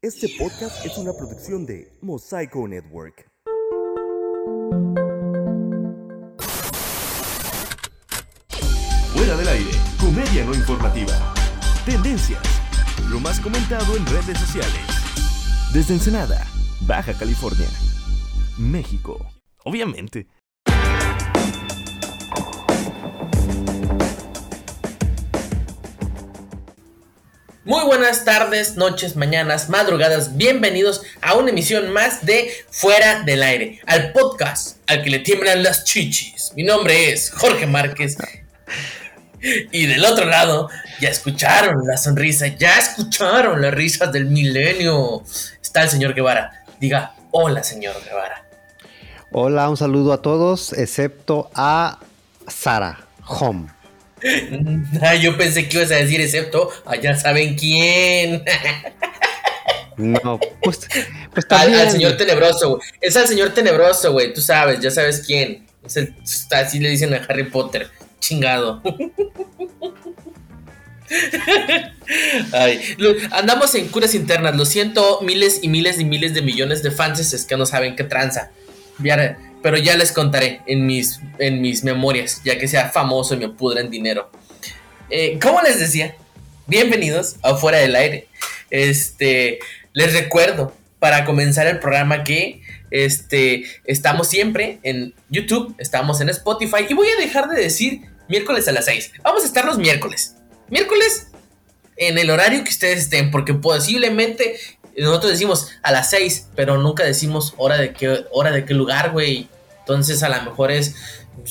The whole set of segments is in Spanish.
Este podcast es una producción de Mosaico Network. Fuera del aire, comedia no informativa. Tendencias, lo más comentado en redes sociales. Desde Ensenada, Baja California, México. Obviamente. Muy buenas tardes, noches, mañanas, madrugadas. Bienvenidos a una emisión más de Fuera del Aire, al podcast al que le tiemblan las chichis. Mi nombre es Jorge Márquez. Y del otro lado, ya escucharon la sonrisa, ya escucharon las risas del milenio. Está el señor Guevara. Diga, hola, señor Guevara. Hola, un saludo a todos, excepto a Sara Home. Ah, yo pensé que ibas a decir excepto a ya saben quién. No, pues, pues al, al, señor tenebroso, güey. Es al señor tenebroso, güey. Tú sabes, ya sabes quién. Es el, así le dicen a Harry Potter. Chingado. Ay, lo, andamos en curas internas. Lo siento, miles y miles y miles de millones de fans es que no saben qué tranza. Pero ya les contaré en mis, en mis memorias, ya que sea famoso y me pudren dinero. Eh, como les decía, bienvenidos a Fuera del Aire. Este, les recuerdo para comenzar el programa que este, estamos siempre en YouTube, estamos en Spotify y voy a dejar de decir miércoles a las 6. Vamos a estar los miércoles. Miércoles en el horario que ustedes estén, porque posiblemente nosotros decimos a las 6, pero nunca decimos hora de qué, hora de qué lugar, güey. Entonces a lo mejor es,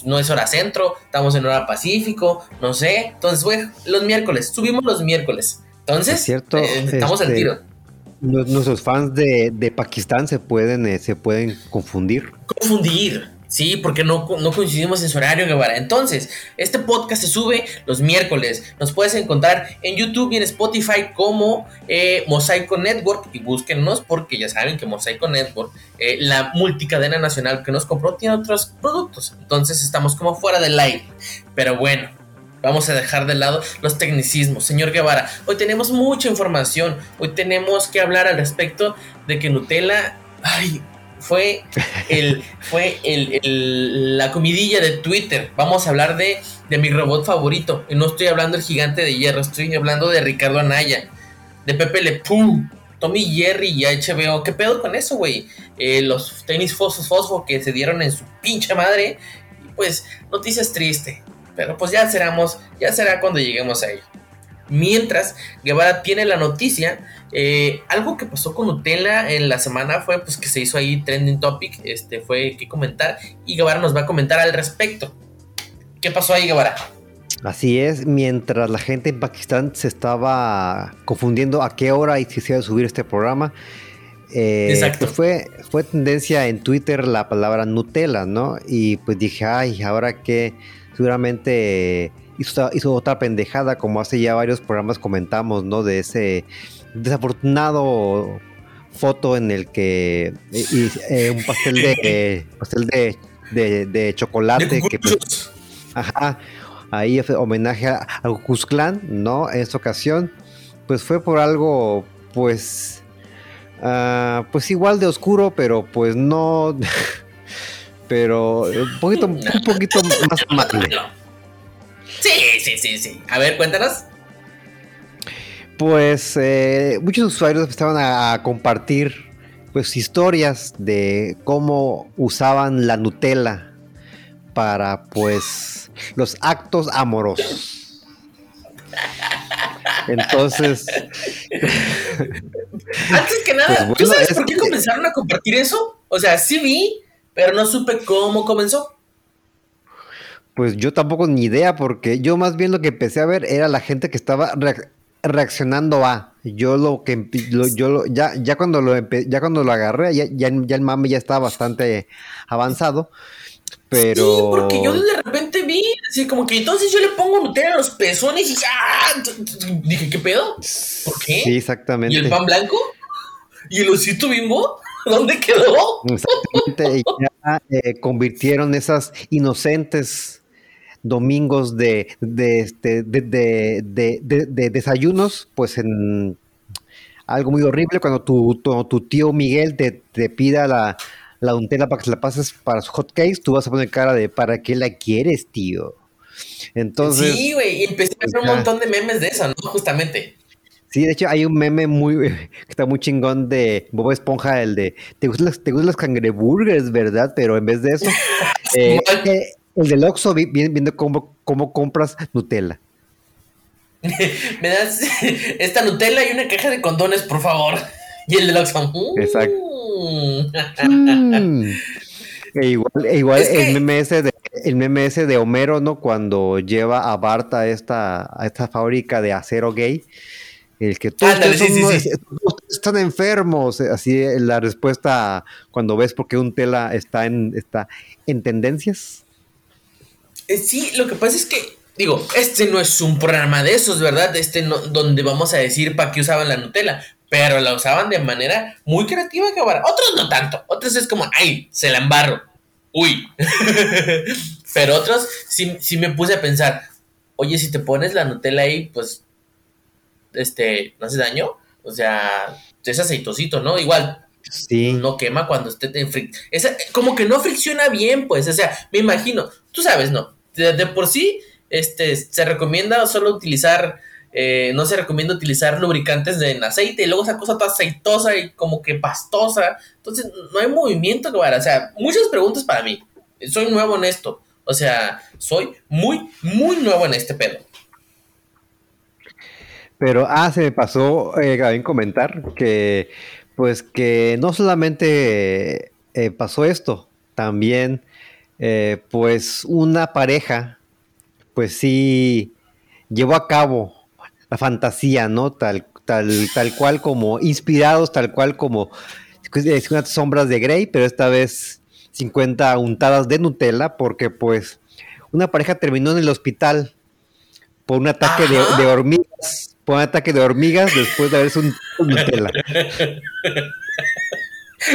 no es hora centro, estamos en hora pacífico, no sé. Entonces, güey, los miércoles, subimos los miércoles. Entonces, es cierto, eh, estamos este, al tiro. Nuestros fans de, de Pakistán se pueden, eh, se pueden confundir. Confundir. Sí, porque no, no, coincidimos en su horario, Guevara. Entonces, este podcast se sube los miércoles. Nos puedes encontrar en YouTube y en Spotify como eh, Mosaico Network. Y búsquennos porque ya saben que Mosaico Network, eh, la multicadena nacional que nos compró, tiene otros productos. Entonces, estamos como fuera del aire. Pero bueno, vamos a dejar de lado los tecnicismos. Señor Guevara, hoy tenemos mucha información. Hoy tenemos que hablar al respecto de que Nutella... Ay, fue el fue el, la comidilla de Twitter. Vamos a hablar de, de, mi robot favorito. Y no estoy hablando del gigante de hierro, estoy hablando de Ricardo Anaya, de Pepe Le Pum, Tommy Jerry y HBO. ¿Qué pedo con eso, güey? Eh, los tenis fosfo fosfo que se dieron en su pinche madre. Y pues, noticias triste. Pero pues ya seramos, ya será cuando lleguemos a ello. Mientras Guevara tiene la noticia, eh, algo que pasó con Nutella en la semana fue pues que se hizo ahí trending topic, este fue que comentar y Guevara nos va a comentar al respecto. ¿Qué pasó ahí, Guevara? Así es, mientras la gente en Pakistán se estaba confundiendo a qué hora se iba a subir este programa, eh, Exacto. Pues fue, fue tendencia en Twitter la palabra Nutella, ¿no? Y pues dije, ay, ahora que seguramente hizo, hizo, otra pendejada, como hace ya varios programas comentamos, ¿no? De ese desafortunado foto en el que y, eh, un pastel de pastel de, de, de chocolate que pues, ajá, ahí homenaje a, a Cusclán, ¿no? En esta ocasión, pues fue por algo, pues, uh, pues igual de oscuro, pero pues no, pero un poquito, un poquito más amable. Sí, sí, sí, sí. A ver, cuéntanos. Pues eh, muchos usuarios estaban a, a, compartir pues historias de cómo usaban la Nutella para pues los actos amorosos. Entonces, antes que nada, pues bueno, ¿tú sabes por qué que... comenzaron a compartir eso? O sea, sí vi, pero no supe cómo comenzó. Pues yo tampoco ni idea, porque yo más bien lo que empecé a ver era la gente que estaba re reaccionando a. Yo lo que lo, yo lo, ya, ya cuando lo ya cuando lo agarré, ya, ya, ya, el mame ya estaba bastante avanzado. Pero. Sí, porque yo de repente vi, así como que entonces yo le pongo Nutella a los pezones y ya. Dije, ¿qué pedo? ¿Por qué? Sí, exactamente. ¿Y el pan blanco? ¿Y el osito bimbo? ¿Dónde quedó? Exactamente. y ya eh, convirtieron esas inocentes domingos de, de, este, de, de, de, de, desayunos, pues en algo muy horrible cuando tu, tu, tío Miguel te, te pida la, la Nutella para que se la pases para su hot cakes, tú vas a poner cara de ¿para qué la quieres, tío? Entonces. Sí, güey, y empecé a ver un montón de memes de eso, ¿no? Justamente. Sí, de hecho hay un meme muy que está muy chingón de Bob Esponja, el de ¿te gustan los, te gustan los cangreburgers, verdad? Pero en vez de eso, eh, eh, el del Oxxo viene viendo cómo, cómo compras Nutella. Me das esta Nutella y una caja de condones, por favor. Y el del Oxxo. Exacto. Mm. E igual, e igual el, meme ese de, el meme de Homero, ¿no? Cuando lleva a Bart a esta, a esta fábrica de acero gay. El que todos, están enfermos. Así la respuesta cuando ves por qué un tela está en, está en tendencias. Eh, sí, lo que pasa es que, digo, este no es un programa de esos, ¿verdad? Este no, donde vamos a decir para qué usaban la Nutella pero la usaban de manera muy creativa, cabrón. Otros no tanto. Otros es como, ay, se la embarro. Uy. pero otros sí, sí me puse a pensar, oye, si te pones la Nutella ahí, pues, este, no hace daño. O sea, es aceitosito, ¿no? Igual, Sí. No quema cuando esté en como que no fricciona bien, pues. O sea, me imagino. Tú sabes, ¿no? De, por sí, este, se recomienda solo utilizar eh, no se recomienda utilizar lubricantes en aceite y luego esa cosa toda aceitosa y como que pastosa. Entonces, no hay movimiento, O sea, muchas preguntas para mí. Soy nuevo en esto. O sea, soy muy, muy nuevo en este pedo. Pero, ah, se me pasó eh, comentar que, pues, que no solamente eh, pasó esto, también, eh, pues, una pareja, pues sí, llevó a cabo la fantasía, ¿no? Tal, tal, tal cual como inspirados, tal cual como 50 sombras de Grey, pero esta vez 50 untadas de Nutella, porque pues una pareja terminó en el hospital por un ataque de, hormigas, por un ataque de hormigas después de haberse un Nutella.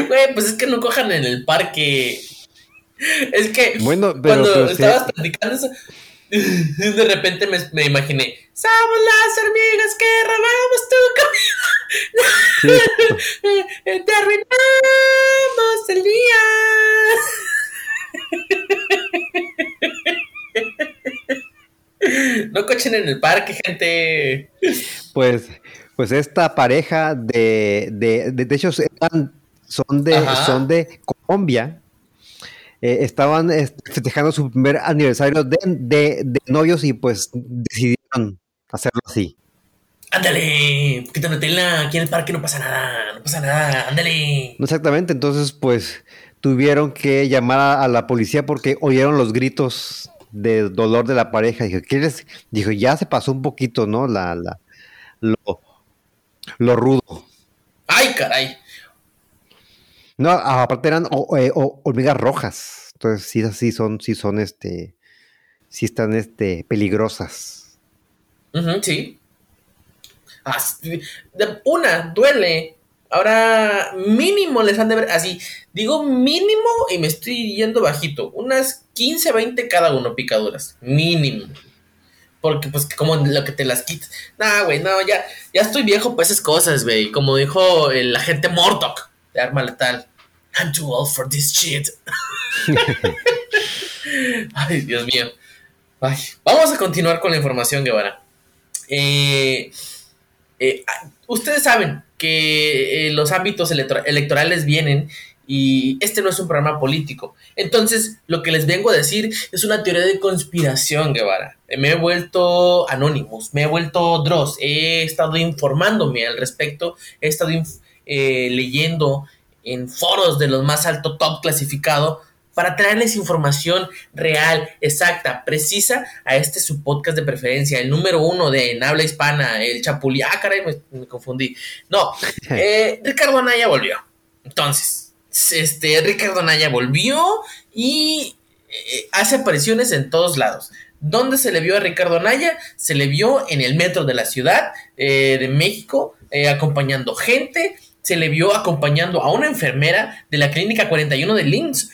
Güey, pues es que no cojan en el parque. Es que bueno, pero, cuando estabas platicando eso, de repente me, me, imaginé, somos las hormigas que robamos tu comida. Te arruinamos el día. No cochen en el parque, gente. Pues, pues esta pareja de, de, de, de hecho, son de, son de Colombia eh, estaban este, festejando su primer aniversario de, novios y pues decidieron hacerlo así. Ándale, quita Nutella, aquí en el parque no pasa nada, no pasa nada, ándale. Exactamente, entonces pues tuvieron que llamar a, la policía porque oyeron los gritos de dolor de la pareja. Dijo, ¿quieres? Dijo, ya se pasó un poquito, ¿no? La, la, lo, lo rudo. Ay, caray. No, aparte eran eh, hormigas rojas. Entonces sí, sí son, sí son este, sí están este, peligrosas. sí. una, duele. Ahora, mínimo les han de ver, así, digo mínimo y me estoy yendo bajito. Unas 15, 20 cada uno picaduras. Mínimo. Porque, pues, como lo que te las quitas. Nah, güey, no, ya, ya estoy viejo para esas cosas, güey. Como dijo el agente Mortok de arma letal. I'm too old for this shit. Ay, Dios mío. vamos a continuar con la información, Guevara. Eh, eh, ustedes saben que eh, los ámbitos electorales vienen y este no es un programa político. Entonces, lo que les vengo a decir es una teoría de conspiración, Guevara. Me he vuelto Anonymous, me he vuelto Dross, he estado informándome al respecto, he estado leyendo en foros de los más alto top clasificado para traerles información real, exacta, precisa a este su podcast de preferencia, el número uno de en habla hispana, el Chapulí. Ah, caray, me, confundí. No, eh, Ricardo Anaya volvió. Entonces, este, Ricardo Anaya volvió y eh, hace apariciones en todos lados. ¿Dónde se le vio a Ricardo Anaya? Se le vio en el metro de la Ciudad eh, de México, acompañando gente se le vio acompañando a una enfermera de la clínica 41 de Linz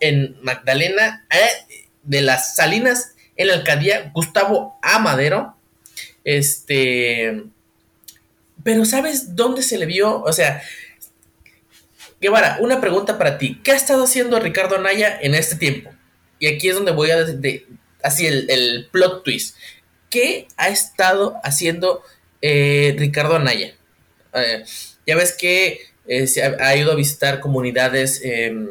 en Magdalena eh, de las Salinas en la alcaldía Gustavo Amadero. Este Pero ¿sabes dónde se le vio? O sea, Guevara, una pregunta para ti. ¿Qué ha estado haciendo Ricardo Anaya en este tiempo? Y aquí es donde voy a de, así el, plot twist. ¿Qué ha estado haciendo eh, Ricardo Anaya? Eh, ya ves que eh, se ha, ido a visitar comunidades em,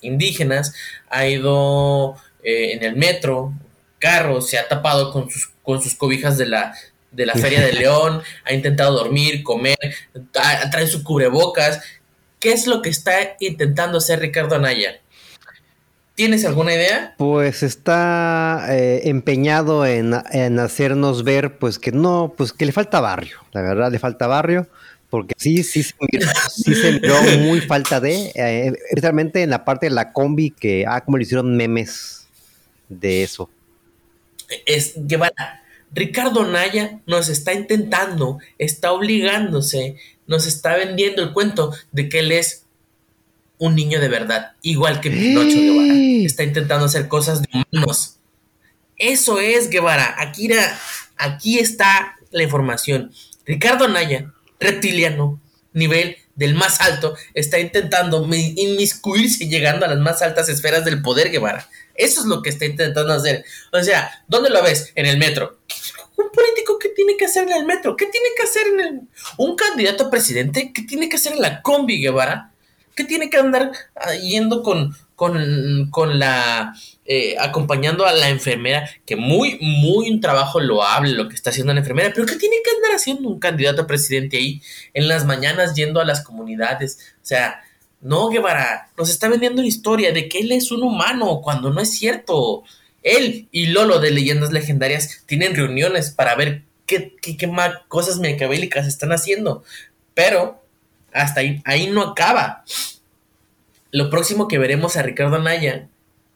indígenas, ha ido en el metro, carros, se ha tapado con sus, con sus cobijas de la, de la Feria de León, ha intentado dormir, comer, trae su cubrebocas. ¿Qué es lo que está intentando hacer Ricardo Anaya? ¿Tienes alguna idea? Pues está eh, empeñado en, hacernos ver, pues que no, pues que le falta barrio, la verdad le falta barrio, porque sí, sí, sí, se miró muy falta de, eh, especialmente en la parte de la combi que, ah, como le hicieron memes de eso. Es Guevara, Ricardo Naya nos está intentando, está obligándose, nos está vendiendo el cuento de que él es un niño de verdad, igual que Pinocho Guevara. Está intentando hacer cosas de humanos. Eso es Guevara. Aquí, aquí está la información. Ricardo Anaya, reptiliano, nivel del más alto, está intentando inmiscuirse llegando a las más altas esferas del poder Guevara. Eso es lo que está intentando hacer. O sea, ¿dónde lo ves? En el metro. Un político, ¿qué tiene que hacer en el metro? ¿Qué tiene que hacer en el... Un candidato a presidente, ¿qué tiene que hacer en la combi, Guevara? ¿Qué tiene que andar ah, yendo con, con, la... Eh, acompañando a la enfermera, que muy, muy un trabajo loable lo que está haciendo la enfermera, pero ¿qué tiene que andar haciendo un candidato a presidente ahí en las mañanas yendo a las comunidades? O sea, no, Guevara, nos está vendiendo historia de que él es un humano cuando no es cierto. Él y Lolo de Leyendas Legendarias tienen reuniones para ver qué, qué, qué más cosas mecabélicas están haciendo. Pero hasta ahí, ahí no acaba. Lo próximo que veremos a Ricardo Anaya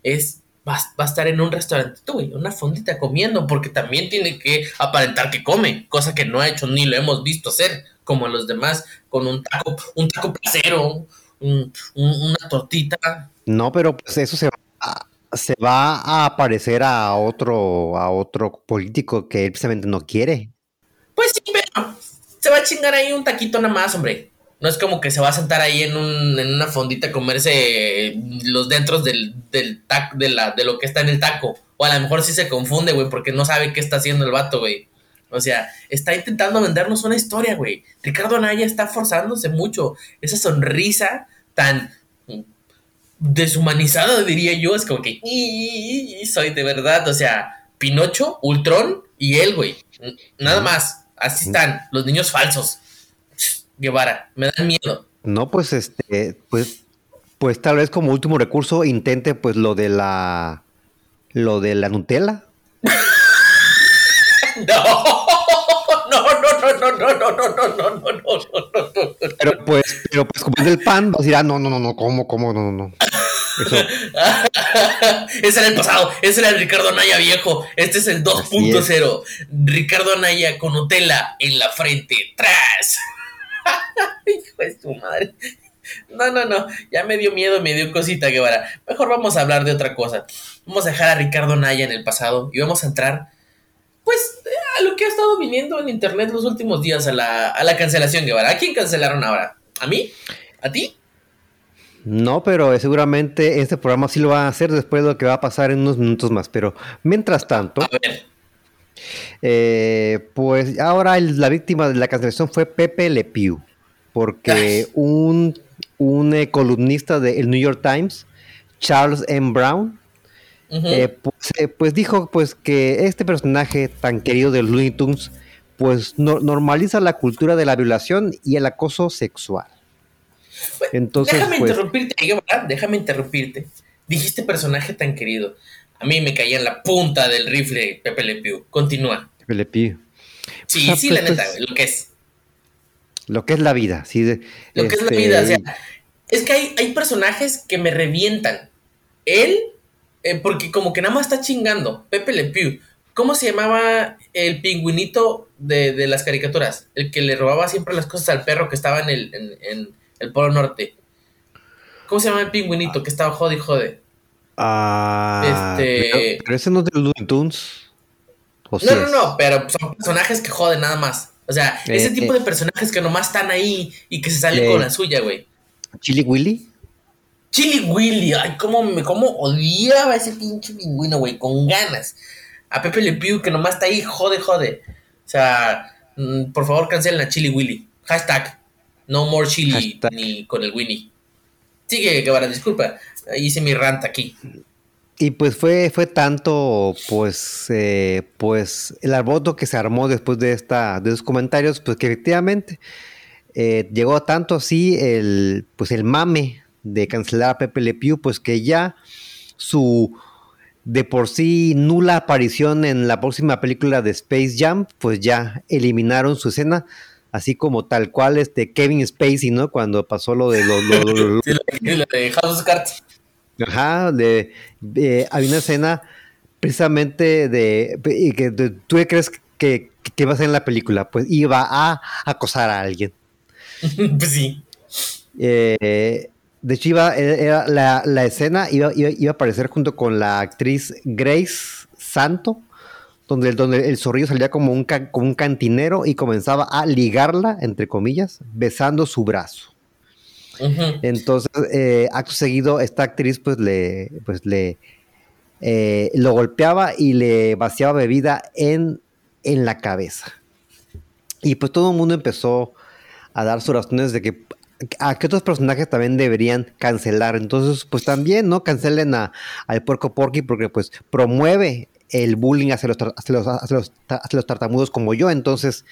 es va, a estar en un restaurante, güey, una fondita comiendo, porque también tiene que aparentar que come, cosa que no ha hecho ni lo hemos visto hacer, como los demás, con un taco, un taco placero, una tortita. No, pero pues eso se va, se va a aparecer a otro, a otro político que él precisamente no quiere. Pues sí, pero se va a chingar ahí un taquito nada más, hombre. No es como que se va a sentar ahí en, un, en una fondita a comerse los dentros del, del taco, de, la, de lo que está en el taco. O a lo mejor sí se confunde, güey, porque no sabe qué está haciendo el vato, güey. O sea, está intentando vendernos una historia, güey. Ricardo Anaya está forzándose mucho. Esa sonrisa tan deshumanizada, diría yo, es como que soy de verdad. O sea, Pinocho, Ultron y él, güey. Nada más. Así están, los niños falsos. Guevara, me da miedo. No, pues este, pues, pues tal vez como último recurso intente pues lo de la, lo de la Nutella. no, no, no, no, no, no, no, no, no, no, no, no, Pero pues, pero pues como es del pan, vas a decir, ah, no, no, no, no, ¿cómo, cómo, no, no, no. ese era el pasado, ese era el Ricardo Anaya viejo, este es el 2.0. Ricardo Anaya con Nutella en la frente, tras. Hijo de su madre. No, no, no. Ya me dio miedo, me dio cosita, Guevara. Mejor vamos a hablar de otra cosa. Vamos a dejar a Ricardo Naya en el pasado y vamos a entrar, pues, a lo que ha estado viniendo en internet los últimos días, a la, a la cancelación, Guevara. ¿A quién cancelaron ahora? ¿A mí? ¿A ti? No, pero seguramente este programa sí lo van a hacer después de lo que va a pasar en unos minutos más. Pero mientras tanto. A ver. Eh, pues ahora la víctima de la cancelación fue Pepe Le Pew, porque un, un eh, columnista del New York Times, Charles M. Brown, eh, pues, pues, dijo pues que este personaje tan querido de Looney Tunes pues normaliza la cultura de la violación y el acoso sexual. Entonces, déjame pues, interrumpirte, déjame interrumpirte. Dijiste personaje tan querido. A mí me caía en la punta del rifle Pepe Le Pew. Continúa. Pepe Le Pew. Sí, sí, la pues, neta, pues, lo que es. Lo que es la vida, sí. lo que es la vida, o sea, este, es que hay, hay personajes que me revientan. Él, eh, porque como que nada más está chingando. Pepe Le Pew. ¿Cómo se llamaba el pingüinito de, las caricaturas? El que le robaba siempre las cosas al perro que estaba en el, en, el Polo Norte. ¿Cómo se llama el pingüinito que estaba jode y jode? Ah, este... pero, ese no es de Looney Tunes. no, no, no, pero son personajes que joden nada más. O sea, ese Eh, tipo eh. de personajes que nomás están ahí y que se salen Eh. con la suya, güey. Chili Willy. Chili Willy, ay, cómo, me, cómo odiaba ese pinche pingüino, güey, con ganas. A Pepe Le Pew, que nomás está ahí, jode, jode. O sea, mm, por favor, cancelen a Chili Willy. Hashtag, no more chili Hashtag. ni con el Winnie. Sigue, Guevara, disculpa. Hice mi rant aquí. Y pues fue, fue tanto, pues, eh, pues, el alboroto que se armó después de esta, de esos comentarios, pues que efectivamente eh, llegó tanto así el, pues el mame de cancelar a Pepe Le Pew, pues que ya su de por sí nula aparición en la próxima película de Space Jam, pues ya eliminaron su escena, así como tal cual este Kevin Spacey, ¿no? Cuando pasó lo de los, los- Sí, la de House Cards. Ajá, de, de- había una escena precisamente de, y que de- tú crees que, que iba a ser en la película, pues iba a acosar a alguien. pues sí. Eh, de hecho, iba, era la, la escena iba, iba, iba a aparecer junto con la actriz Grace Santo, donde, donde el zorrillo salía como un, como un cantinero y comenzaba a ligarla, entre comillas, besando su brazo. Entonces, eh, acto seguido, esta actriz pues le, pues le eh, lo golpeaba y le vaciaba bebida en, en la cabeza. Y pues todo el mundo empezó a dar sus razones de que a qué otros personajes también deberían cancelar. Entonces, pues también, ¿no? Cancelen a, al puerco porky porque pues promueve el bullying hacia los, hacia los, hacia los, hacia los tartamudos como yo. Entonces,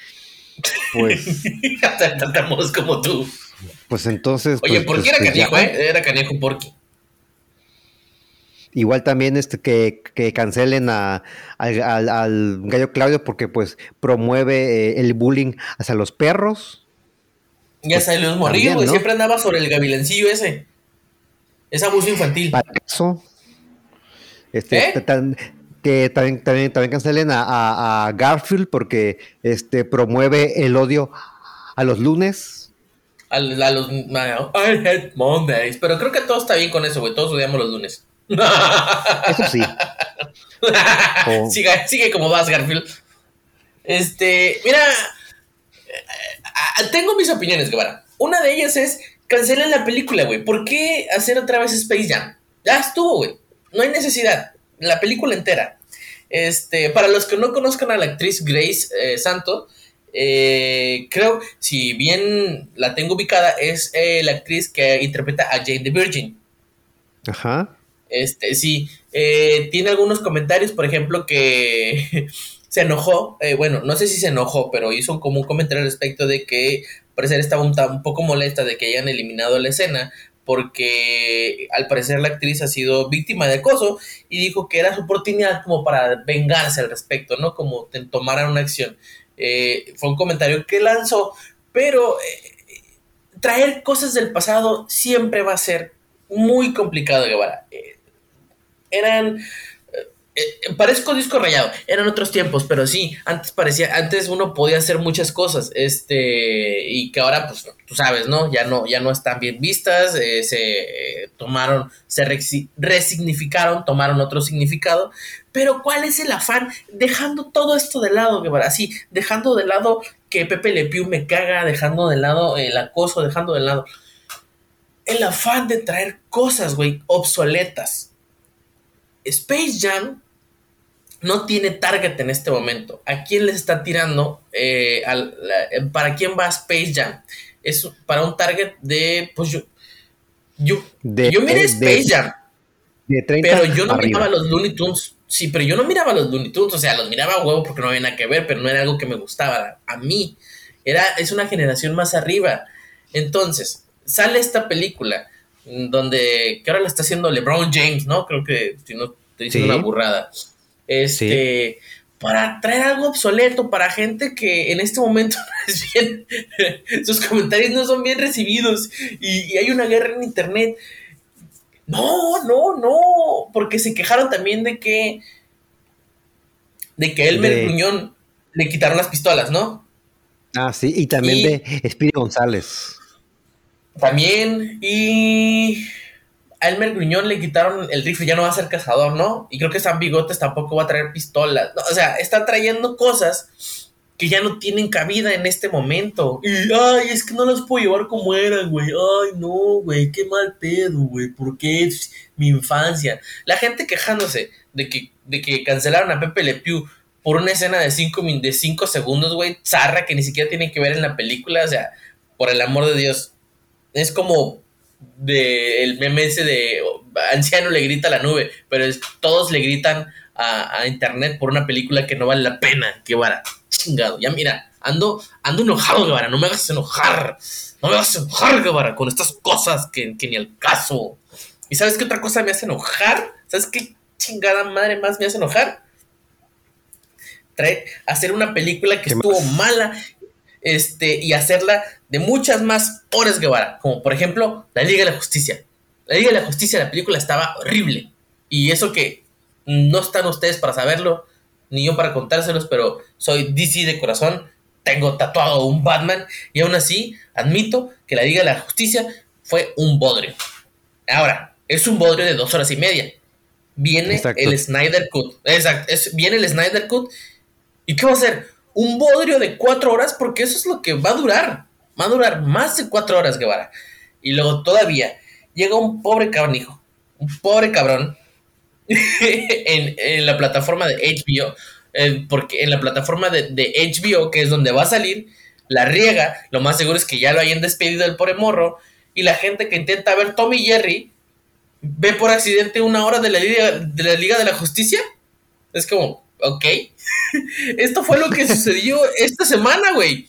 pues, Hasta tratamos como tú. pues entonces... Oye, pues, ¿por qué pues, era pues, canijo, eh? Era canijo Porky. Igual también este que, que cancelen a, al, al- al gallo Claudio porque pues promueve eh, el bullying hacia los perros. Ya salió un morrillo. ¿no? Siempre andaba sobre el gavilancillo ese. Es abuso infantil. Payaso. Este, ¿Eh? tan- que también, también, también cancelen a, a- a Garfield porque este promueve el odio a los lunes. A, a los. I hate Mondays. Pero creo que todo está bien con eso, güey. Todos odiamos los lunes. Eso sí. Oh. sigue, sigue como vas, Garfield. Este, mira, eh, tengo mis opiniones, Guevara. Una de ellas es, cancelen la película, güey. ¿Por qué hacer otra vez Space Jam? Ya estuvo, güey. No hay necesidad. La película entera. Este, para los que no conozcan a la actriz Grace eh, Santo, eh, creo, si bien la tengo ubicada, es eh, la actriz que interpreta a Jane the Virgin. Ajá. Este, sí, eh, tiene algunos comentarios, por ejemplo, que se enojó, eh, bueno, no sé si se enojó, pero hizo como un comentario al respecto de que parecer estaba un, ta- un poco molesta de que hayan eliminado la escena porque al parecer la actriz ha sido víctima de acoso y dijo que era su oportunidad como para vengarse al respecto, ¿no? Como tomaran una acción. Eh, fue un comentario que lanzó, pero eh, traer cosas del pasado siempre va a ser muy complicado, Guevara. Eh, eran. Eh, eh, parezco disco rayado, eran otros tiempos, pero sí, antes parecía, antes uno podía hacer muchas cosas, este, y que ahora, pues, tú sabes, ¿no? Ya no, ya no están bien vistas, eh, se eh, tomaron, se resignificaron, tomaron otro significado, pero ¿cuál es el afán? Dejando todo esto de lado, Guevara, sí, dejando de lado que Pepe Le Pew me caga, dejando de lado el acoso, dejando de lado el afán de traer cosas, güey, obsoletas. Space Jam no tiene target en este momento. ¿A quién les está tirando? eh, al- la- eh, ¿Para quién va Space Jam? Es para un target de, pues yo, yo, De- yo miré de- Space Jam, De 30 pero yo no arriba. miraba los Looney Tunes. Sí, pero yo no miraba los Looney Tunes, o sea, los miraba a huevo porque no había nada que ver, pero no era algo que me gustaba a mí. Era, es una generación más arriba. Entonces, sale esta película mm, donde, que ahora la está haciendo LeBron James, ¿no? Creo que, si no estoy diciendo Sí. una burrada. Este, para traer algo obsoleto para gente que en este momento es bien, sus comentarios no son bien recibidos y, y hay una guerra en internet. No, no, no, porque se quejaron también de que de que Elmer De- Gruñón le quitaron las pistolas, ¿no? Ah, sí, y también Y- de Espíritu González. También, y a Elmer Gruñón le quitaron el rifle, ya no va a ser cazador, ¿no? Y creo que San Bigotes tampoco va a traer pistolas. O sea, está trayendo cosas que ya no tienen cabida en este momento. Y, ay, es que no los puedo llevar como eran, güey. Ay, no, güey, qué mal pedo, güey. Porque es mi infancia. La gente quejándose de que, de que cancelaron a Pepe Le Pew por una escena de 5 de cinco segundos, güey. Zarra que ni siquiera tiene que ver en la película. O sea, por el amor de Dios. Es como de el meme ese de anciano le grita a la nube, pero es, todos le gritan a, internet por una película que no vale la pena, que vara, chingado, ya mira, ando, ando enojado, Guevara, no me hagas enojar, no me hagas enojar, Guevara, con estas cosas que, ni al caso. ¿Y sabes qué otra cosa me hace enojar? ¿Sabes qué chingada madre más me hace enojar? Trae, hacer una película que estuvo mala este, y hacerla de muchas más horas, Guevara, como por ejemplo La Liga de la Justicia. La Liga de la Justicia, la película estaba horrible. Y eso que no están ustedes para saberlo, ni yo para contárselos, pero soy DC de corazón, tengo tatuado un Batman y aún así admito que la Liga de la Justicia fue un bodrio. Ahora, es un bodrio de dos horas y media. Viene el Snyder Cut. Exacto, viene el Snyder Cut. ¿Y qué va a ser? Un bodrio de cuatro horas porque eso es lo que va a durar. Va a durar más de cuatro horas, Guevara. Y luego todavía llega un pobre cabrón, hijo. Un pobre cabrón en, la plataforma de HBO, eh, porque en la plataforma de, HBO, que es donde va a salir, la riega, lo más seguro es que ya lo hayan despedido el pobre morro, y la gente que intenta ver Tommy Jerry ve por accidente una hora de la Liga de la, Liga de la Justicia. Es como, ok. Esto fue lo que sucedió esta semana, güey.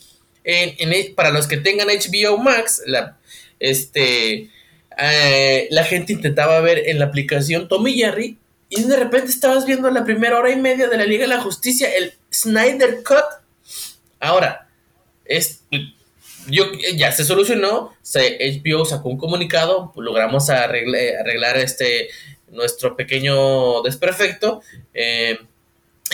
para los que tengan HBO Max, la, este, eh, la gente intentaba ver en la aplicación Tommy Jerry y de repente estabas viendo la primera hora y media de la Liga de la Justicia, el Snyder Cut. Ahora, es, yo, ya se solucionó, se, HBO sacó un comunicado, logramos arreglar, este, nuestro pequeño desperfecto. Eh,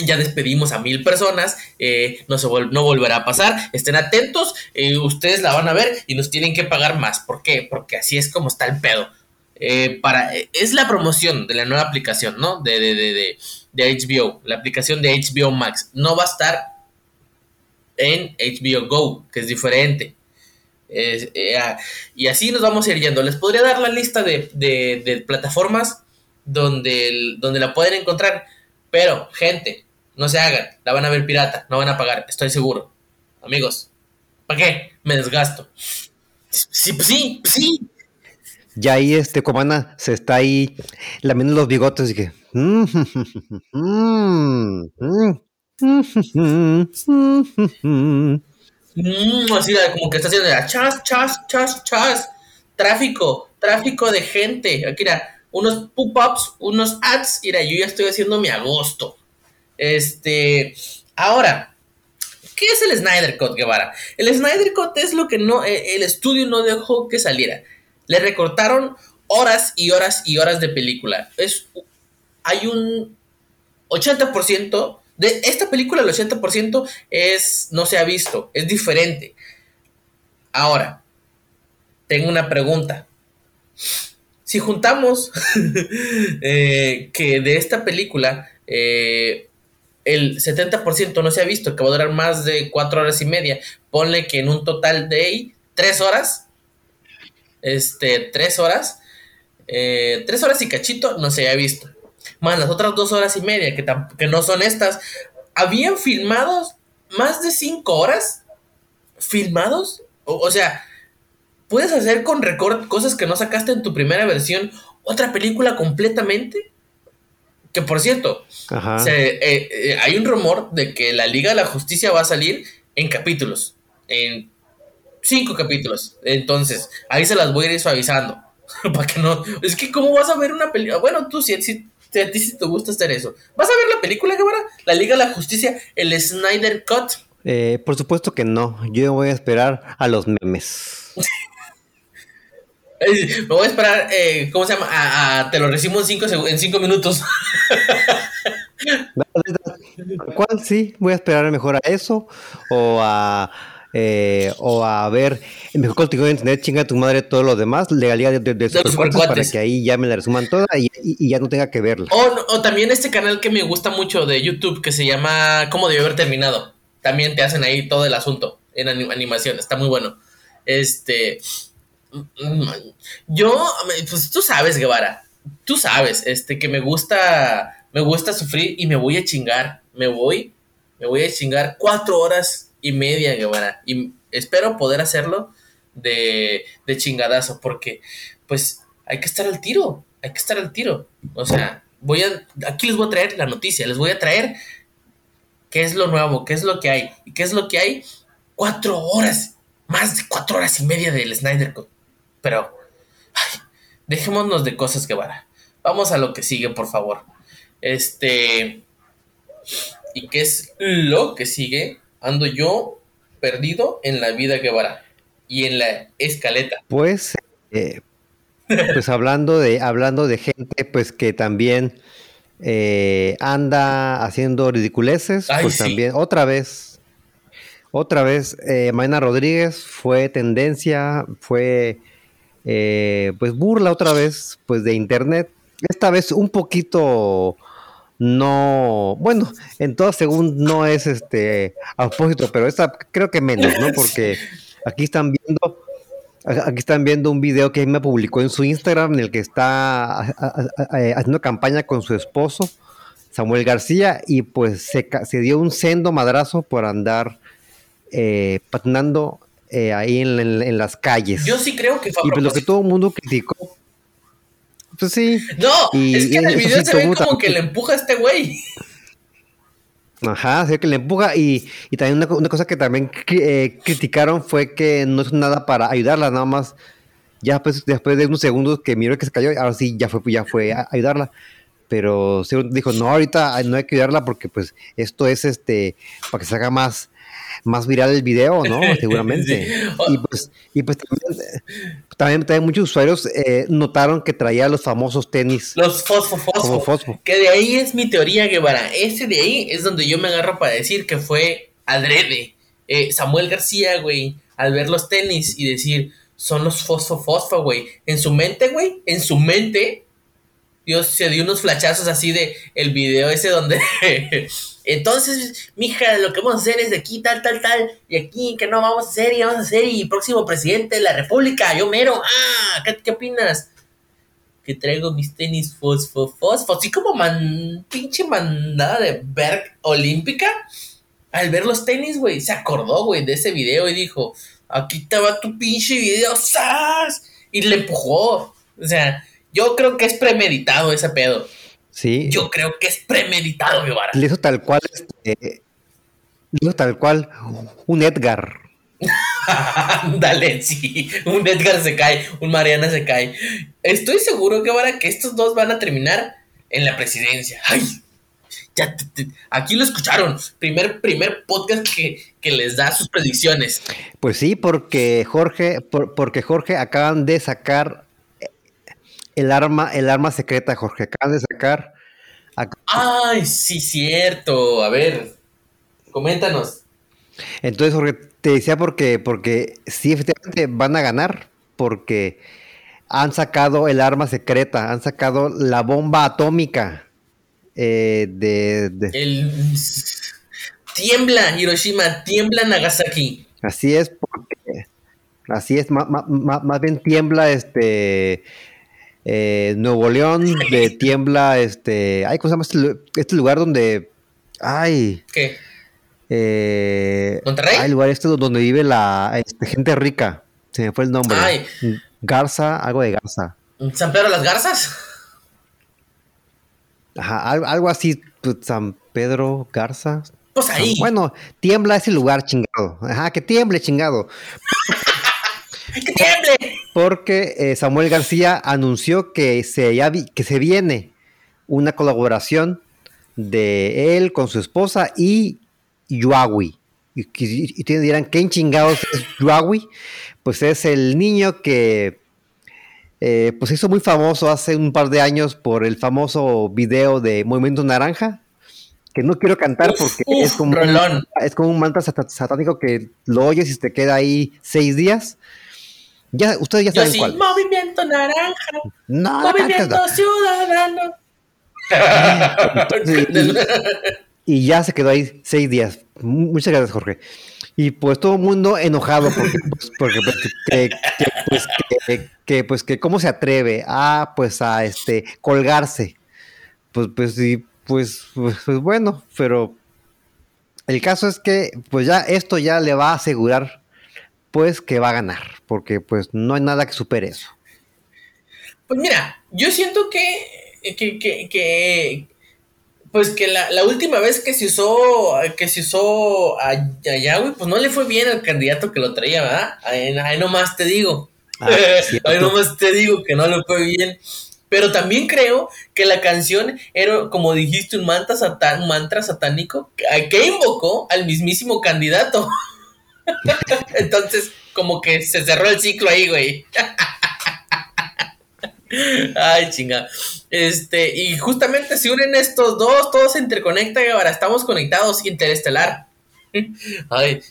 ya despedimos a mil personas, eh, no, se no volverá a pasar, estén atentos, eh, ustedes la van a ver y nos tienen que pagar más. ¿Por qué? Porque así es como está el pedo. Eh, para, es la promoción de la nueva aplicación, ¿no? De, de, de, de, HBO, la aplicación de HBO Max. No va a estar en HBO Go, que es diferente. Ah, y así nos vamos a ir yendo. Les podría dar la lista de, plataformas donde, donde la pueden encontrar. Pero, gente, no se hagan. La van a ver pirata. No van a pagar. Estoy seguro. Amigos, ¿para qué? Me desgasto. Sí, sí, sí. Ya ahí este Comana se está ahí lamiendo los bigotes y que. Mm, así como que está haciendo chas, chas, chas, chas. Tráfico, tráfico de gente. Aquí era unos pop-ups, unos ads. Mira, yo ya estoy haciendo mi agosto. Este. Ahora, ¿qué es el Snyder Cut, Guevara? El Snyder Cut es lo que no. Eh, el estudio no dejó que saliera. Le recortaron horas y horas y horas de película. Es, hay un 80% de esta película, el 80% es, no se ha visto, es diferente. Ahora, tengo una pregunta. Si juntamos eh, que de esta película eh, el 70% no se ha visto, que va a durar más de 4 horas y media, ponle que en un total de 3 horas, este, tres horas, eh, horas y cachito no se había visto. Más las otras dos horas y media, que, que no son estas, habían filmados más de cinco horas. ¿Filmados? O, sea, puedes hacer con record cosas que no sacaste en tu primera versión, otra película completamente. Que por cierto, eh, eh, hay un rumor de que la Liga de la Justicia va a salir en capítulos. En cinco capítulos. Entonces, ahí se las voy a ir suavizando. Para que no. Es que, ¿cómo vas a ver una película? Bueno, tú si, si, a ti sí te gusta hacer eso. ¿Vas a ver la película, Guevara? La Liga de la Justicia, el Snyder Cut. Eh, por supuesto que no. Yo voy a esperar a los memes. Me voy a esperar, eh, ¿cómo se llama? A, te lo recibo en cinco, en cinco minutos. ¿Cuál? Sí, voy a esperar mejor a eso o a eh, o a ver mejor contenido de internet, chinga tu madre, todo lo demás, legalidad de, de, para que ahí ya me la resuman toda y, ya no tenga que verla. O, también este canal que me gusta mucho de YouTube que se llama ¿Cómo debe haber terminado? también te hacen ahí todo el asunto en animación, está muy bueno. Este, yo, pues tú sabes, Guevara, tú sabes, este, que me gusta, me gusta sufrir y me voy a chingar, me voy, me voy a chingar cuatro horas y media, Guevara, y espero poder hacerlo de, de chingadazo, porque, pues, hay que estar al tiro, hay que estar al tiro, o sea, voy a, aquí les voy a traer la noticia, les voy a traer qué es lo nuevo, qué es lo que hay, y qué es lo que hay, cuatro horas, más de cuatro horas y media del Snyder Cut, pero, ay, dejémonos de cosas, Guevara. Vamos a lo que sigue, por favor. Este. ¿Y qué es lo que sigue? Ando yo perdido en la vida, Guevara. Y en la escaleta. Pues. Eh, pues hablando de, hablando de gente, pues que también eh, anda haciendo ridiculeces, pues también, otra vez, otra vez, eh, Rodríguez fue tendencia, fue eh, pues burla otra vez pues de internet. Esta vez un poquito no bueno en todo según no es este a propósito pero esta creo que menos no porque aquí están viendo aquí están viendo un video que me publicó en su Instagram en el que está haciendo campaña con su esposo Samuel García y pues se, se dio un sendo madrazo por andar eh, patinando eh, ahí en, las calles. Yo sí creo que fue Y pues lo que todo el mundo criticó. Pues sí. No, es que en el video se ve como que le empuja a este güey. Ajá, sí que le empuja y, también una, cosa que también eh, criticaron fue que no es nada para ayudarla, nada más ya pues, después de unos segundos que miró que se cayó, ahora sí ya fue, ya fue a ayudarla. Pero dijo, no, ahorita no hay que ayudarla porque pues esto es este para que se haga más, más viral el video, ¿no? Seguramente. Y pues, y pues también, también, muchos usuarios eh, notaron que traía los famosos tenis. Los fosfo, fosfo, Que de ahí es mi teoría, Guevara. Ese de ahí es donde yo me agarro para decir que fue adrede. Eh, Samuel García, güey, al ver los tenis y decir, son los fosfo, fosfo, güey. En su mente, güey, en su mente, Dios se dio unos flachazos así de el video ese donde entonces, mija, lo que vamos a hacer es de aquí, tal, tal, tal, y aquí, que no vamos a hacer, y vamos a hacer, y próximo presidente de la república, yo mero, ah, ¿qué, opinas? Que traigo mis tenis fosfo, fosfo, así como man, pinche mandada de Berg olímpica. Al ver los tenis, güey, se acordó, güey, de ese video y dijo, aquí va tu pinche video, ¡sas! Y le empujó. O sea, yo creo que es premeditado ese pedo. Sí. Yo creo que es premeditado, Guevara. Le hizo tal cual, este, le hizo tal cual un Edgar. Dale, sí, un Edgar se cae, un Mariana se cae. Estoy seguro, Guevara, que estos dos van a terminar en la presidencia. Ay, ya aquí lo escucharon. Primer, primer podcast que, les da sus predicciones. Pues sí, porque Jorge, porque Jorge acaban de sacar el arma, el arma secreta, Jorge, acaban de sacar. Ay, sí, cierto. A ver, coméntanos. Entonces, Jorge, te decía porque, porque sí, efectivamente van a ganar, porque han sacado el arma secreta, han sacado la bomba atómica eh, de, El... Tiembla Hiroshima, tiembla Nagasaki. Así es, porque así es, más bien tiembla este eh, Nuevo León, de tiembla, este, ay, ¿cómo se llama este, este lugar donde, ay, ¿qué? Eh, ¿Monterrey? Hay lugar este donde vive la este, gente rica, se me fue el nombre. Ay. Garza, algo de Garza. ¿San Pedro las Garzas? Ajá, algo, así, pues, San Pedro Garza. Pues ahí. Bueno, tiembla ese lugar chingado. Ajá, que tiemble chingado. ¡Que tiemble! Porque eh, Samuel García anunció que se, que se viene una colaboración de él con su esposa y Yuawi. Y, y, dirán, ¿qué chingados es Yuawi? Pues es el niño que eh, pues hizo muy famoso hace un par de años por el famoso video de Movimiento Naranja, que no quiero cantar porque es, como un, es como un mantra satánico que lo oyes y te queda ahí seis días. Ya, ustedes ya saben sí, cuál. Movimiento naranja. No, movimiento ciudadano. y, ya se quedó ahí seis días. muchas gracias, Jorge. Y pues todo el mundo enojado porque, pues, porque pues, que, pues, que, pues, que cómo se atreve a, pues, a, este, colgarse. Pues, pues, sí, pues, pues, bueno, pero el caso es que, pues ya esto ya le va a asegurar, pues, que va a ganar, porque, pues, no hay nada que supere eso. Pues mira, yo siento que, que, que, pues que la, última vez que se usó, que se usó a, Yahweh, pues no le fue bien al candidato que lo traía, ¿verdad? Ahí, nomás te digo. Ah, ahí nomás te digo que no le fue bien. Pero también creo que la canción era, como dijiste, un mantra, un mantra satánico que invocó al mismísimo candidato. Entonces, como que se cerró el ciclo ahí, güey. Ay, chinga. Este, y justamente se unen estos dos, todo se interconecta y ahora estamos conectados interestelar. Ay,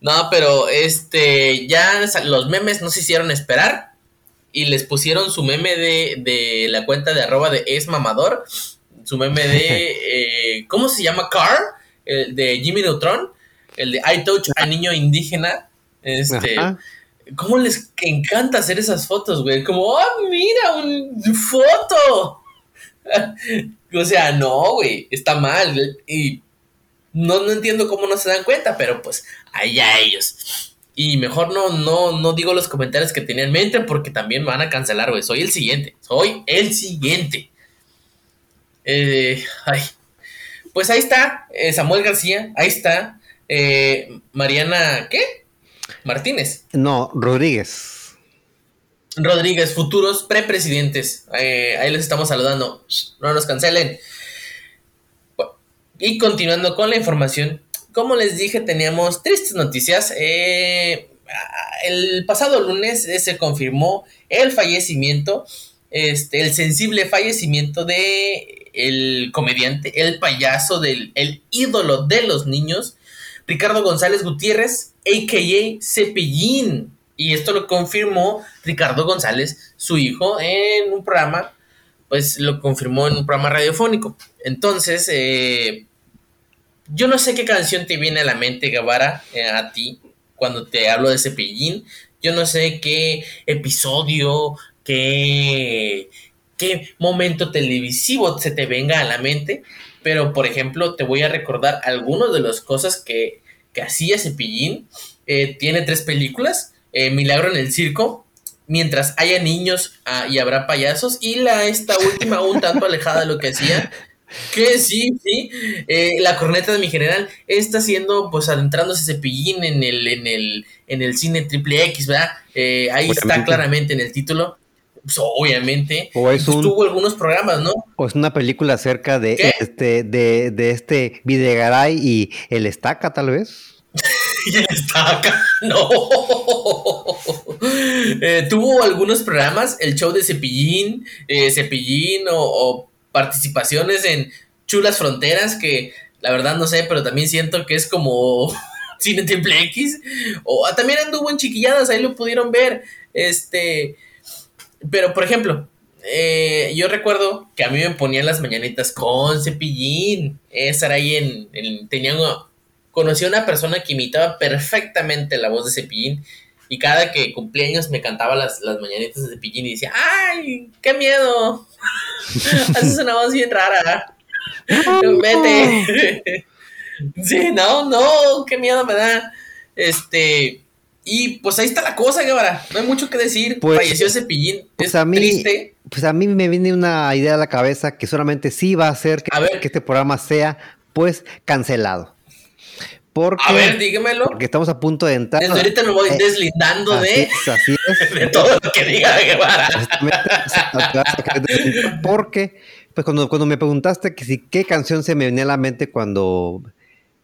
no, pero este, ya los memes no se hicieron esperar y les pusieron su meme de, de la cuenta de arroba de es mamador, su meme de, eh, ¿cómo se llama? Car, de Jimmy Neutron, el de I touch a niño indígena, este... ¿Cómo les encanta hacer esas fotos, güey? Como, ¡oh, mira, un foto! o sea, no, güey, está mal. Y no, no entiendo cómo no se dan cuenta, pero pues allá ellos. Y mejor no, no, no digo los comentarios que tenían en mente porque también me van a cancelar, güey. Soy el siguiente. Soy el siguiente. Eh, ay. Pues ahí está eh, Samuel García. Ahí está eh, Mariana, ¿qué? Martínez. No, Rodríguez. Rodríguez, futuros prepresidentes. Eh, ahí les estamos saludando. No nos cancelen. Y continuando con la información, como les dije, teníamos tristes noticias. Eh, el pasado lunes eh, se confirmó el fallecimiento, este, el sensible fallecimiento de el comediante, el payaso, del, el ídolo de los niños, Ricardo González Gutiérrez, a.k.a. Cepillín. Y esto lo confirmó Ricardo González, su hijo, en un programa, pues lo confirmó en un programa radiofónico. Entonces, eh, yo no sé qué canción te viene a la mente, Guevara, eh, a ti, cuando te hablo de Cepillín. Yo no sé qué episodio, qué, qué momento televisivo se te venga a la mente, pero por ejemplo te voy a recordar algunas de las cosas que, que hacía Cepillín. Eh, tiene tres películas, eh, Milagro en el Circo, Mientras haya niños ah, y habrá payasos, y la esta última un tanto alejada de lo que hacía, que sí, sí, eh, la corneta de mi general está haciendo, pues adentrándose Cepillín en el, en el, en el cine triple X, ¿verdad? ahí está claramente en el título. Pues, obviamente. O es pues, tuvo algunos programas, ¿no? O es una película acerca de este, de, de este Videgaray y el Estaca, tal vez. y el Estaca, no. Eh, tuvo algunos programas, el show de Cepillín, eh, Cepillín o, participaciones en Chulas Fronteras, que la verdad no sé, pero también siento que es como Cine Triple X. O ah, también anduvo en Chiquilladas, ahí lo pudieron ver. Este pero, por ejemplo, eh, yo recuerdo que a mí me ponían las mañanitas con cepillín. Esa ahí en. en tenía conocí a una persona que imitaba perfectamente la voz de cepillín. Y cada que cumpleaños me cantaba las, las mañanitas de cepillín y decía: ¡Ay, qué miedo! Haces una voz bien rara. Vete. sí, no, no, qué miedo me da. Este. Y pues ahí está la cosa, Guevara. No hay mucho que decir. Pues, Falleció ese pillín. Pues a mí, Pues a mí me viene una idea a la cabeza que solamente sí va a hacer que, que este programa sea, pues, cancelado. Porque, a ver, dígamelo. Porque estamos a punto de entrar. Desde ahorita me voy eh, deslindando de, de todo lo que diga Guevara. porque, pues cuando, cuando me preguntaste que si qué canción se me venía a la mente cuando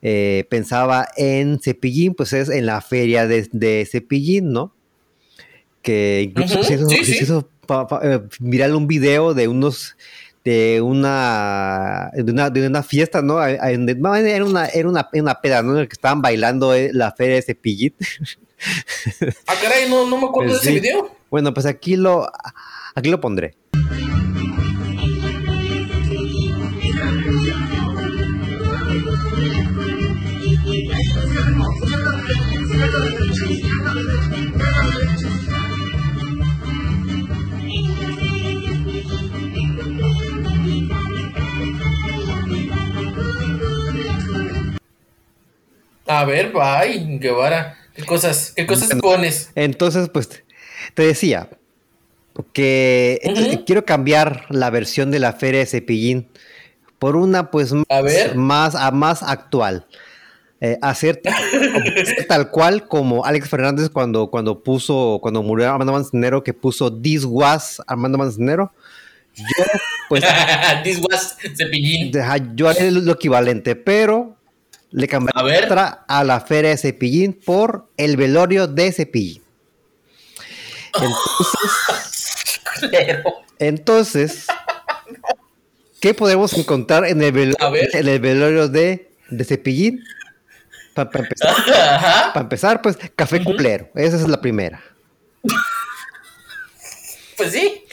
eh, pensaba en Cepillín, pues es en la feria de, Cepillín, ¿no? Que incluso se hizo, mirar un video de unos de una de una, de una fiesta, ¿no? Era una, era una, una peda, ¿no? En el que estaban bailando eh, la feria de Cepillín. ah, caray, no, no me acuerdo de ese video. Bueno, pues aquí lo aquí lo pondré. A ver, bye, Guevara. ¿Qué cosas, qué cosas pones? Entonces, pues, te decía que quiero cambiar la versión de la feria de Cepillín por una, pues, más, a más actual. Eh, hacer tal, cual como Alex Fernández cuando, cuando puso, cuando murió Armando Manzanero, que puso This was Armando Manzanero. Yo, pues. This was Cepillín. Yo haré lo equivalente, pero le cambiaré a, a la feria de Cepillín por el velorio de Cepillín. Entonces. entonces, ¿qué podemos encontrar en el velorio, en el velorio de, de Cepillín? Para empezar, pues café culero. Esa es la primera. Pues sí.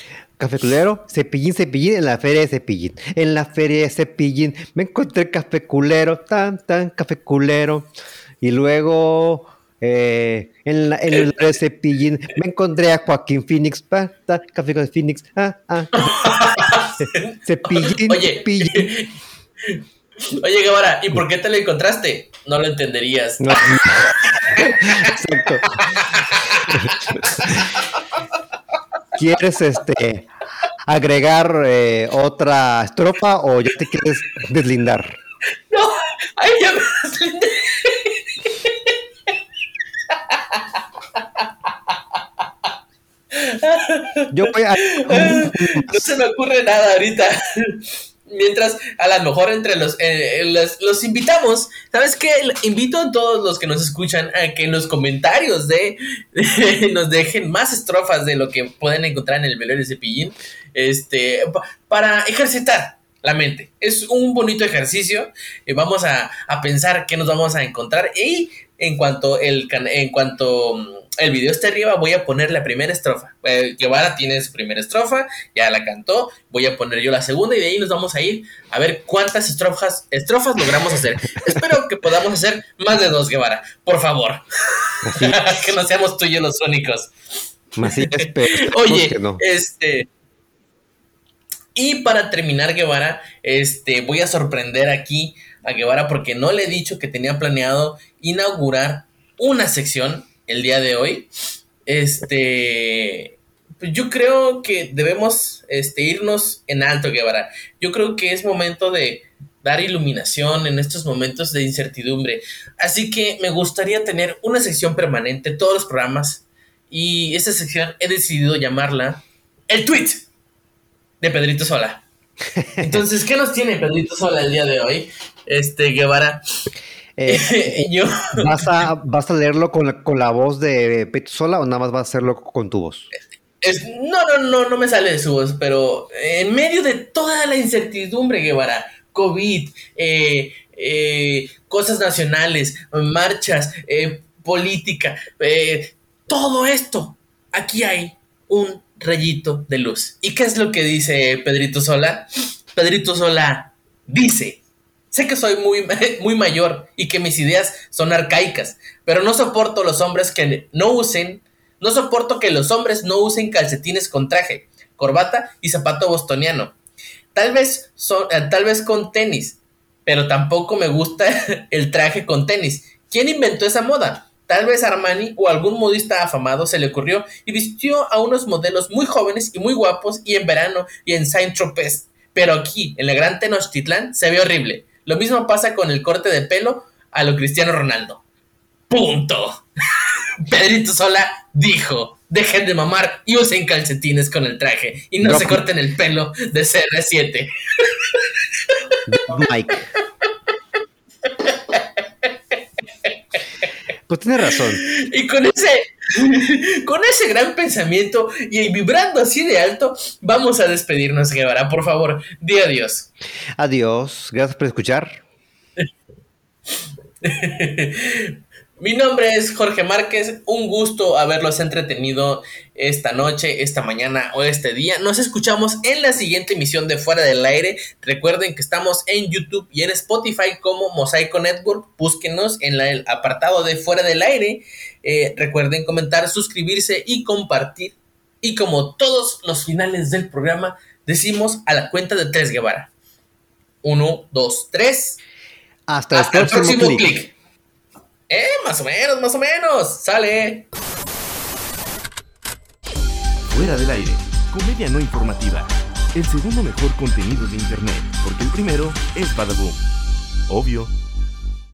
Café culero, cepillín, cepillín en la feria de cepillín. En la feria de cepillín me encontré café culero, tan, tan, café culero. Y luego eh, en, la, en el de cepillín me encontré a Joaquín Phoenix, pa, café con Phoenix, ah, ah, cepillín, Oye. cepillín. Oye, Guevara, ¿y por qué te lo encontraste? No lo entenderías. Exacto. ¿Quieres este agregar eh, otra estrofa o ya te quieres deslindar? No, ay, ya me deslindé. Yo voy a... No se me ocurre nada ahorita mientras a lo mejor entre los, eh, los, invitamos, ¿sabes qué? Invito a todos los que nos escuchan a que en los comentarios de, nos dejen más estrofas de lo que pueden encontrar en el velorio de cepillín, este, para ejercitar la mente. Es un bonito ejercicio. y vamos a, a, pensar qué nos vamos a encontrar y en cuanto el en cuanto el video está arriba, voy a poner la primera estrofa. Eh, Guevara tiene su primera estrofa, ya la cantó, voy a poner yo la segunda y de ahí nos vamos a ir a ver cuántas estrofas, estrofas logramos hacer. Espero que podamos hacer más de dos, Guevara, por favor. que no seamos tú y yo los únicos. Oye, este... Y para terminar, Guevara, este, voy a sorprender aquí a Guevara porque no le he dicho que tenía planeado inaugurar una sección el día de hoy. Este, yo creo que debemos este, irnos en alto, Guevara. Yo creo que es momento de dar iluminación en estos momentos de incertidumbre. Así que me gustaría tener una sección permanente, todos los programas. Y esta sección he decidido llamarla El Tweet de Pedrito Sola. Entonces, ¿qué nos tiene Pedrito Sola el día de hoy? Este, Guevara. Eh, yo... ¿vas, a, ¿Vas a leerlo con la, con la voz de Pecho Sola o nada más vas a hacerlo con tu voz? no, no, no, no me sale de su voz, pero en medio de toda la incertidumbre, Guevara, COVID, eh, eh, cosas nacionales, marchas, política, todo esto, aquí hay un rayito de luz. ¿Y qué es lo que dice Pedrito Sola? Pedrito Sola dice Sé que soy muy, muy mayor y que mis ideas son arcaicas, pero no soporto los hombres que no usen, no soporto que los hombres no usen calcetines con traje, corbata y zapato bostoniano. Tal vez, eh, tal vez con tenis, pero tampoco me gusta el traje con tenis. ¿Quién inventó esa moda? Tal vez Armani o algún modista afamado se le ocurrió y vistió a unos modelos muy jóvenes y muy guapos y en verano y en Saint-Tropez. Pero aquí, en la Gran Tenochtitlán, se ve horrible. Lo mismo pasa con el corte de pelo a lo Cristiano Ronaldo. Punto. Pedrito Sola dijo, dejen de mamar y usen calcetines con el traje y no, se corten el pelo de CR7. Mike. Pues tiene razón. Y con ese, con ese gran pensamiento y vibrando así de alto, vamos a despedirnos, Guevara. Por favor, di adiós. Adiós. Gracias por escuchar. Mi nombre es Jorge Márquez, un gusto haberlos entretenido esta noche, esta mañana o este día. Nos escuchamos en la siguiente emisión de Fuera del Aire. Recuerden que estamos en YouTube y en Spotify como Mosaico Network. Búsquenos en el apartado de Fuera del Aire. Eh, recuerden comentar, suscribirse y compartir. Y como todos los finales del programa, decimos a la cuenta de tres Guevara. Uno, dos, tres. Hasta, el próximo, clic. Eh, más o menos, más o menos. Sale. Fuera del aire, comedia no informativa. El segundo mejor contenido de internet, porque el primero es Badaboom. Obvio.